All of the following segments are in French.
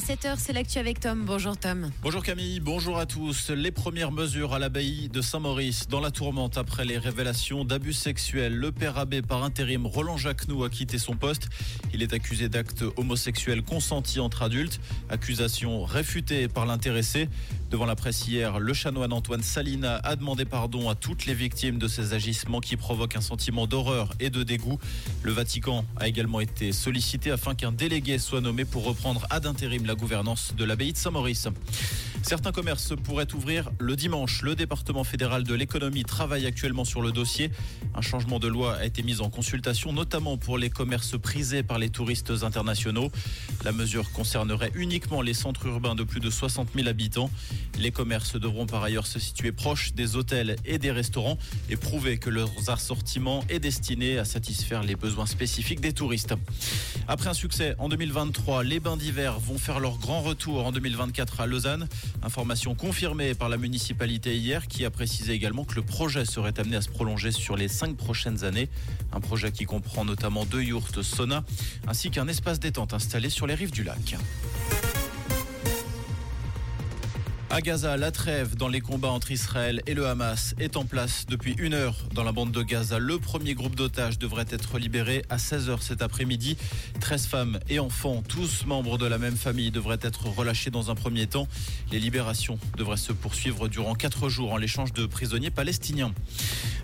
7h, c'est l'actu avec Tom. Bonjour Tom. Bonjour Camille, bonjour à tous. Les premières mesures à l'abbaye de Saint-Maurice dans la tourmente après les révélations d'abus sexuels. Le père abbé par intérim Roland Jacquenoux a quitté son poste. Il est accusé d'actes homosexuels consentis entre adultes. Accusation réfutée par l'intéressé. Devant la presse hier, le chanoine Antoine Salina a demandé pardon à toutes les victimes de ces agissements qui provoquent un sentiment d'horreur et de dégoût. Le Vatican a également été sollicité afin qu'un délégué soit nommé pour reprendre ad intérim la gouvernance de l'abbaye de Saint-Maurice. Certains commerces pourraient ouvrir le dimanche. Le département fédéral de l'économie travaille actuellement sur le dossier. Un changement de loi a été mis en consultation, notamment pour les commerces prisés par les touristes internationaux. La mesure concernerait uniquement les centres urbains de plus de 60 000 habitants. Les commerces devront par ailleurs se situer proches des hôtels et des restaurants et prouver que leur assortiment est destiné à satisfaire les besoins spécifiques des touristes. Après un succès en 2023, les bains d'hiver vont faire leur grand retour en 2024 à Lausanne. Information confirmée par la municipalité hier qui a précisé également que le projet serait amené à se prolonger sur les cinq prochaines années. Un projet qui comprend notamment deux yurts sauna ainsi qu'un espace détente installé sur les rives du lac. À Gaza, la trêve dans les combats entre Israël et le Hamas est en place depuis une heure dans la bande de Gaza. Le premier groupe d'otages devrait être libéré à 16h cet après-midi. 13 femmes et enfants, tous membres de la même famille, devraient être relâchés dans un premier temps. Les libérations devraient se poursuivre durant 4 jours en l'échange de prisonniers palestiniens.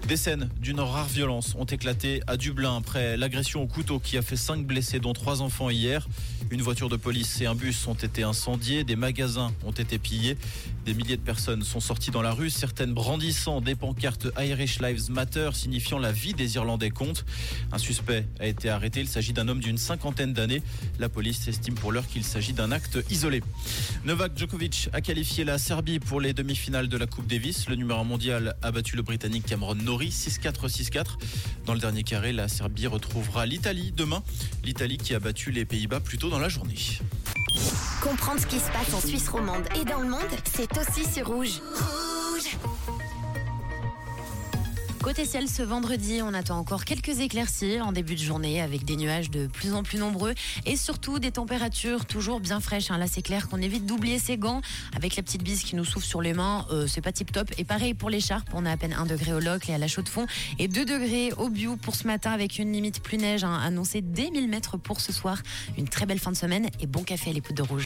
Des scènes d'une rare violence ont éclaté à Dublin après l'agression au couteau qui a fait 5 blessés dont 3 enfants hier. Une voiture de police et un bus ont été incendiés, des magasins ont été pillés. Des milliers de personnes sont sorties dans la rue, certaines brandissant des pancartes Irish Lives Matter signifiant la vie des Irlandais compte. Un suspect a été arrêté. Il s'agit d'un homme d'une cinquantaine d'années. La police estime pour l'heure qu'il s'agit d'un acte isolé. Novak Djokovic a qualifié la Serbie pour les demi-finales de la Coupe Davis. Le numéro 1 mondial a battu le Britannique Cameron Norrie 6-4, 6-4. Dans le dernier carré, la Serbie retrouvera l'Italie demain. L'Italie qui a battu les Pays-Bas plus tôt dans la journée. Comprendre ce qui se passe en Suisse romande et dans le monde, c'est aussi sur Rouge. Côté ciel, ce vendredi, on attend encore quelques éclaircies en début de journée avec des nuages de plus en plus nombreux et surtout des températures toujours bien fraîches. Hein. Là, c'est clair qu'on évite d'oublier ses gants avec la petite bise qui nous souffle sur les mains. Euh, c'est pas tip top. Et pareil pour l'écharpe, on a à peine 1 degré au locle et à la chaux de fond et 2 degrés au bio pour ce matin avec une limite plus neige hein, annoncée dès 1000 mètres pour ce soir. Une très belle fin de semaine et bon café à l'écoute de rouge.